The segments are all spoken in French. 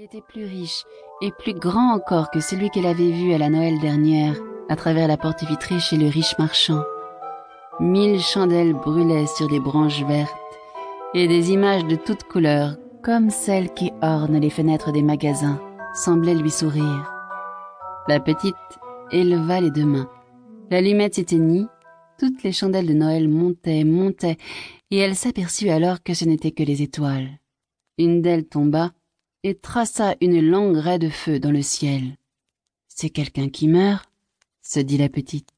Il était plus riche et plus grand encore que celui qu'elle avait vu à la Noël dernière, à travers la porte vitrée chez le riche marchand. Mille chandelles brûlaient sur des branches vertes, et des images de toutes couleurs, comme celles qui ornent les fenêtres des magasins, semblaient lui sourire. La petite éleva les deux mains. L'allumette s'éteignit, toutes les chandelles de Noël montaient, montaient, et elle s'aperçut alors que ce n'étaient que les étoiles. Une d'elles tomba et traça une longue raie de feu dans le ciel. C'est quelqu'un qui meurt, se dit la petite,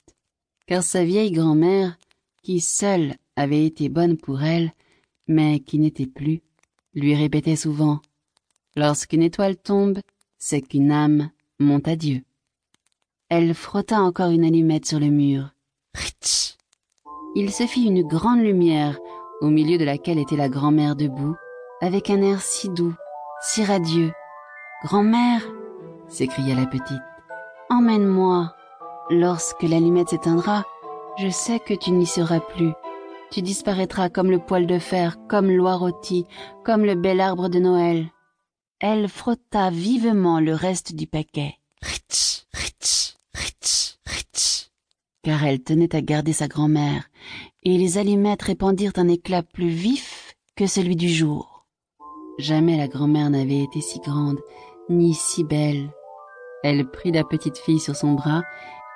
car sa vieille grand-mère, qui seule avait été bonne pour elle, mais qui n'était plus, lui répétait souvent Lorsqu'une étoile tombe, c'est qu'une âme monte à Dieu. Elle frotta encore une allumette sur le mur. Il se fit une grande lumière, au milieu de laquelle était la grand-mère debout, avec un air si doux, si radieux. Grand-mère, s'écria la petite, emmène-moi. Lorsque l'allumette s'éteindra, je sais que tu n'y seras plus. Tu disparaîtras comme le poil de fer, comme l'oie rôtie, comme le bel arbre de Noël. Elle frotta vivement le reste du paquet. Ritch, ritch, ritch, ritch. Car elle tenait à garder sa grand-mère, et les allumettes répandirent un éclat plus vif que celui du jour. Jamais la grand-mère n'avait été si grande, ni si belle. Elle prit la petite fille sur son bras,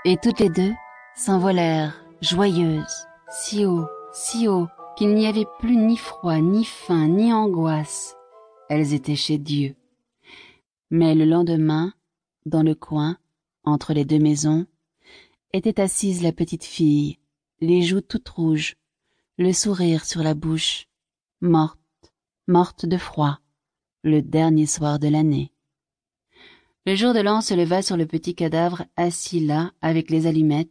et toutes les deux s'envolèrent, joyeuses, si haut, si haut qu'il n'y avait plus ni froid, ni faim, ni angoisse. Elles étaient chez Dieu. Mais le lendemain, dans le coin, entre les deux maisons, était assise la petite fille, les joues toutes rouges, le sourire sur la bouche, morte, morte de froid, le dernier soir de l'année. Le jour de l'an se leva sur le petit cadavre assis là avec les allumettes,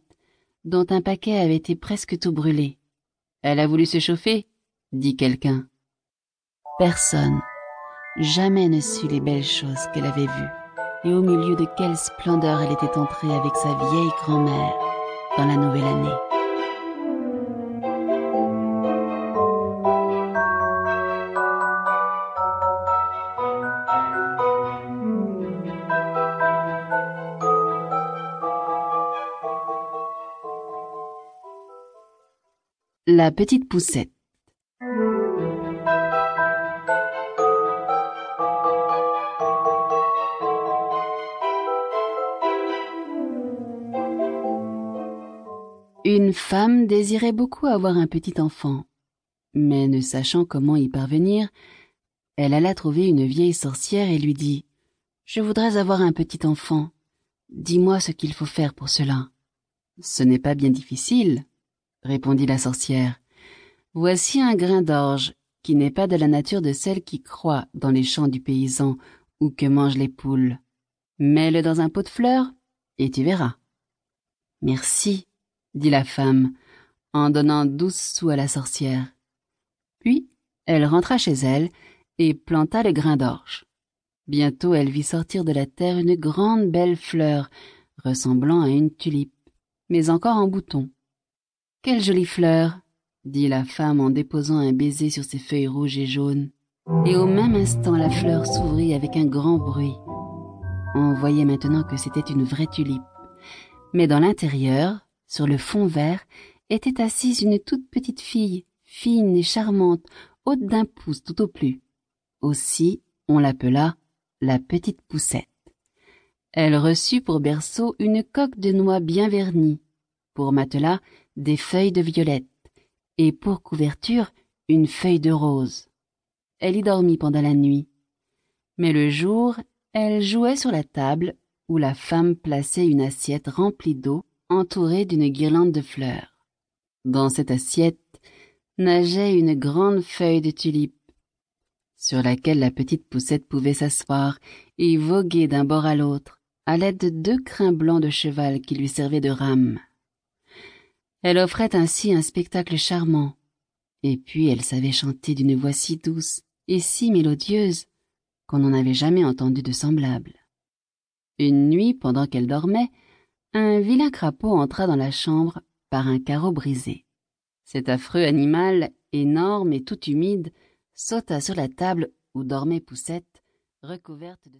dont un paquet avait été presque tout brûlé. Elle a voulu se chauffer, dit quelqu'un. Personne, jamais ne sut les belles choses qu'elle avait vues, et au milieu de quelle splendeur elle était entrée avec sa vieille grand-mère dans la nouvelle année. La petite poussette. Une femme désirait beaucoup avoir un petit enfant, mais ne sachant comment y parvenir, elle alla trouver une vieille sorcière et lui dit Je voudrais avoir un petit enfant. Dis-moi ce qu'il faut faire pour cela. Ce n'est pas bien difficile, répondit la sorcière. Voici un grain d'orge qui n'est pas de la nature de celle qui croît dans les champs du paysan ou que mangent les poules. Mets-le dans un pot de fleurs et tu verras. Merci, dit la femme, en donnant douze sous à la sorcière. Puis elle rentra chez elle et planta le grain d'orge. Bientôt elle vit sortir de la terre une grande belle fleur, ressemblant à une tulipe, mais encore en bouton. Quelle jolie fleur dit la femme en déposant un baiser sur ses feuilles rouges et jaunes. Et au même instant la fleur s'ouvrit avec un grand bruit. On voyait maintenant que c'était une vraie tulipe. Mais dans l'intérieur, sur le fond vert, était assise une toute petite fille, fine et charmante, haute d'un pouce tout au plus. Aussi, on l'appela la petite poussette. Elle reçut pour berceau une coque de noix bien vernie, pour matelas des feuilles de violette, et pour couverture une feuille de rose. Elle y dormit pendant la nuit. Mais le jour, elle jouait sur la table où la femme plaçait une assiette remplie d'eau entourée d'une guirlande de fleurs. Dans cette assiette nageait une grande feuille de tulipe, sur laquelle la petite poussette pouvait s'asseoir et voguer d'un bord à l'autre, à l'aide de deux crins blancs de cheval qui lui servaient de rames. Elle offrait ainsi un spectacle charmant, et puis elle savait chanter d'une voix si douce et si mélodieuse qu'on n'en avait jamais entendu de semblable. Une nuit, pendant qu'elle dormait, un vilain crapaud entra dans la chambre par un carreau brisé. Cet affreux animal, énorme et tout humide, sauta sur la table où dormait Poussette, recouverte de